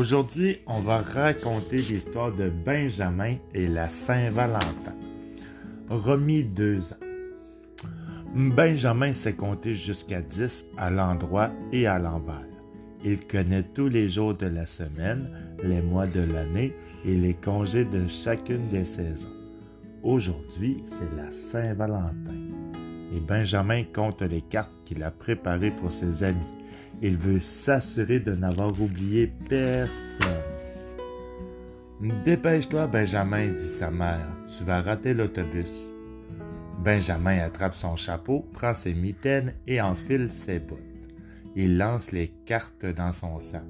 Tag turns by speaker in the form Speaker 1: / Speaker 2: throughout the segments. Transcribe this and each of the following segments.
Speaker 1: Aujourd'hui, on va raconter l'histoire de Benjamin et la Saint-Valentin. Remis deux ans. Benjamin sait compter jusqu'à dix à l'endroit et à l'envers. Il connaît tous les jours de la semaine, les mois de l'année et les congés de chacune des saisons. Aujourd'hui, c'est la Saint-Valentin. Et Benjamin compte les cartes qu'il a préparées pour ses amis. Il veut s'assurer de n'avoir oublié personne. Dépêche-toi, Benjamin, dit sa mère. Tu vas rater l'autobus. Benjamin attrape son chapeau, prend ses mitaines et enfile ses bottes. Il lance les cartes dans son sac.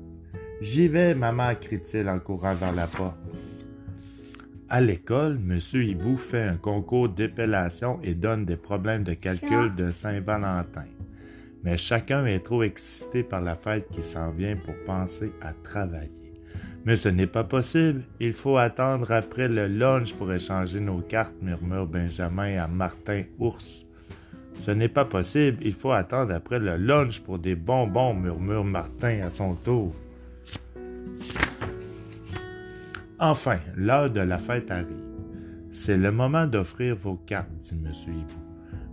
Speaker 1: J'y vais, maman, crie-t-il en courant vers la porte. À l'école, M. Hibou fait un concours d'épellation et donne des problèmes de calcul de Saint-Valentin mais chacun est trop excité par la fête qui s'en vient pour penser à travailler. Mais ce n'est pas possible, il faut attendre après le lunch pour échanger nos cartes, murmure Benjamin à Martin Ours. Ce n'est pas possible, il faut attendre après le lunch pour des bonbons, murmure Martin à son tour. Enfin, l'heure de la fête arrive. C'est le moment d'offrir vos cartes, dit M. Hibou.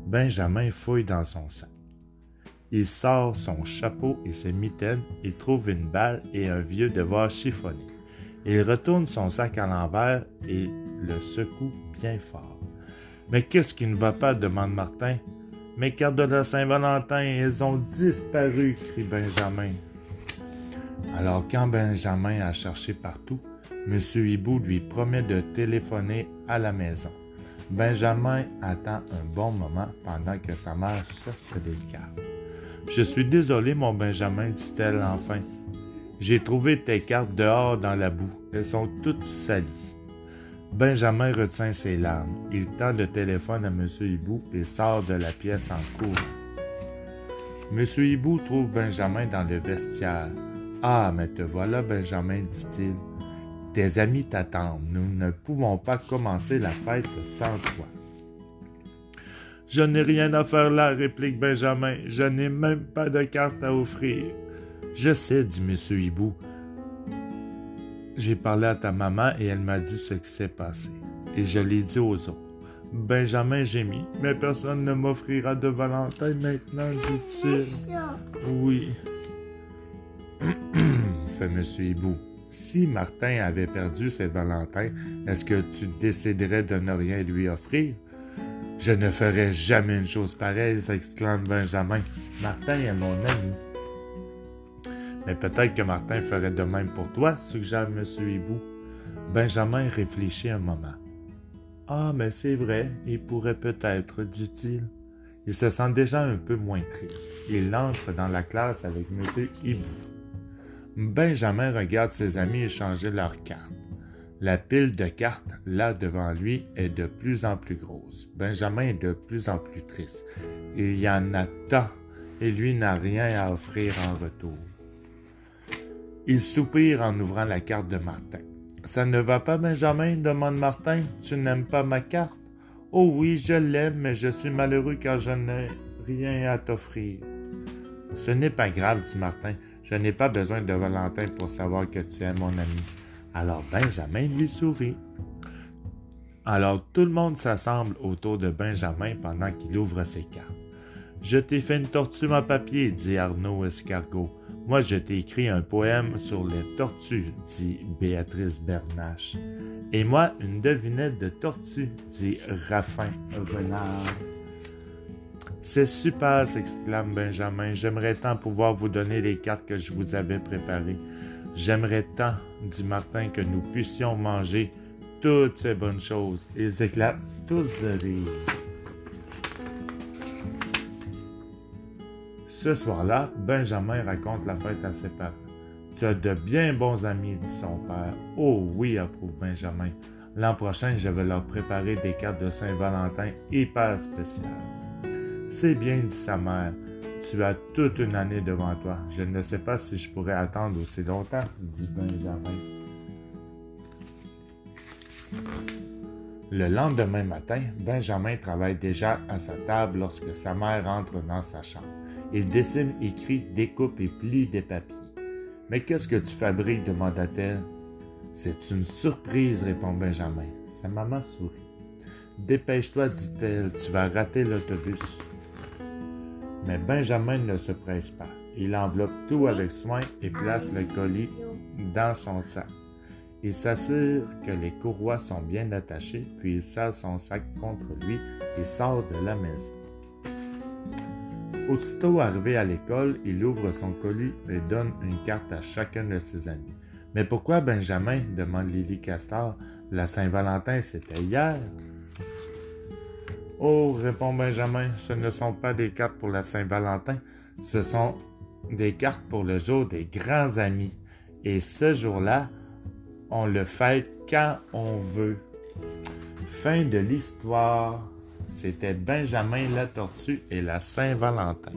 Speaker 1: Benjamin fouille dans son sac. Il sort son chapeau et ses mitaines, il trouve une balle et un vieux devoir chiffonné. Il retourne son sac à l'envers et le secoue bien fort. Mais qu'est-ce qui ne va pas? demande Martin. Mes cartes de la Saint-Valentin, elles ont disparu, crie Benjamin. Alors quand Benjamin a cherché partout, M. Hibou lui promet de téléphoner à la maison. Benjamin attend un bon moment pendant que sa mère cherche des cartes. Je suis désolé, mon Benjamin, dit-elle enfin. J'ai trouvé tes cartes dehors dans la boue. Elles sont toutes salies. Benjamin retient ses larmes. Il tend le téléphone à M. Hibou et sort de la pièce en cours. M. Hibou trouve Benjamin dans le vestiaire. Ah, mais te voilà, Benjamin, dit-il. Tes amis t'attendent. Nous ne pouvons pas commencer la fête sans toi. Je n'ai rien à faire là, réplique Benjamin. Je n'ai même pas de carte à offrir. Je sais, dit M. Hibou. J'ai parlé à ta maman et elle m'a dit ce qui s'est passé. Et je l'ai dit aux autres. Benjamin gémit. Mais personne ne m'offrira de Valentin maintenant, dit-il. Oui. fait M. Hibou. Si Martin avait perdu ses Valentins, est-ce que tu déciderais de ne rien lui offrir? Je ne ferai jamais une chose pareille, s'exclame Benjamin. Martin est mon ami. Mais peut-être que Martin ferait de même pour toi, suggère M. Hibou. Benjamin réfléchit un moment. Ah, mais c'est vrai, il pourrait peut-être, dit-il. Il se sent déjà un peu moins triste. Il entre dans la classe avec M. Hibou. Benjamin regarde ses amis échanger leurs cartes. La pile de cartes, là devant lui, est de plus en plus grosse. Benjamin est de plus en plus triste. Il y en a tant, et lui n'a rien à offrir en retour. Il soupire en ouvrant la carte de Martin. Ça ne va pas, Benjamin demande Martin. Tu n'aimes pas ma carte Oh oui, je l'aime, mais je suis malheureux car je n'ai rien à t'offrir. Ce n'est pas grave, dit Martin. Je n'ai pas besoin de Valentin pour savoir que tu es mon ami. Alors Benjamin lui sourit. Alors tout le monde s'assemble autour de Benjamin pendant qu'il ouvre ses cartes. Je t'ai fait une tortue en papier, dit Arnaud Escargot. Moi, je t'ai écrit un poème sur les tortues, dit Béatrice Bernache. Et moi, une devinette de tortue, dit Raffin Renard. C'est super, s'exclame Benjamin. J'aimerais tant pouvoir vous donner les cartes que je vous avais préparées. J'aimerais tant, dit Martin, que nous puissions manger toutes ces bonnes choses. Ils éclatent tous de rire. Ce soir-là, Benjamin raconte la fête à ses parents. Tu as de bien bons amis, dit son père. Oh oui, approuve Benjamin. L'an prochain, je vais leur préparer des cartes de Saint-Valentin hyper spéciales. C'est bien, dit sa mère. Tu as toute une année devant toi. Je ne sais pas si je pourrais attendre aussi longtemps, dit Benjamin. Le lendemain matin, Benjamin travaille déjà à sa table lorsque sa mère entre dans sa chambre. Il dessine, écrit, découpe et plie des papiers. Mais qu'est-ce que tu fabriques? demanda-t-elle. C'est une surprise, répond Benjamin. Sa maman sourit. Dépêche-toi, dit-elle, tu vas rater l'autobus. Mais Benjamin ne se presse pas. Il enveloppe tout avec soin et place le colis dans son sac. Il s'assure que les courroies sont bien attachées, puis il serre son sac contre lui et sort de la maison. Aussitôt arrivé à l'école, il ouvre son colis et donne une carte à chacun de ses amis. Mais pourquoi Benjamin? demande Lily Castor. La Saint-Valentin, c'était hier. Oh, répond Benjamin, ce ne sont pas des cartes pour la Saint-Valentin, ce sont des cartes pour le jour des grands amis. Et ce jour-là, on le fête quand on veut. Fin de l'histoire. C'était Benjamin la tortue et la Saint-Valentin.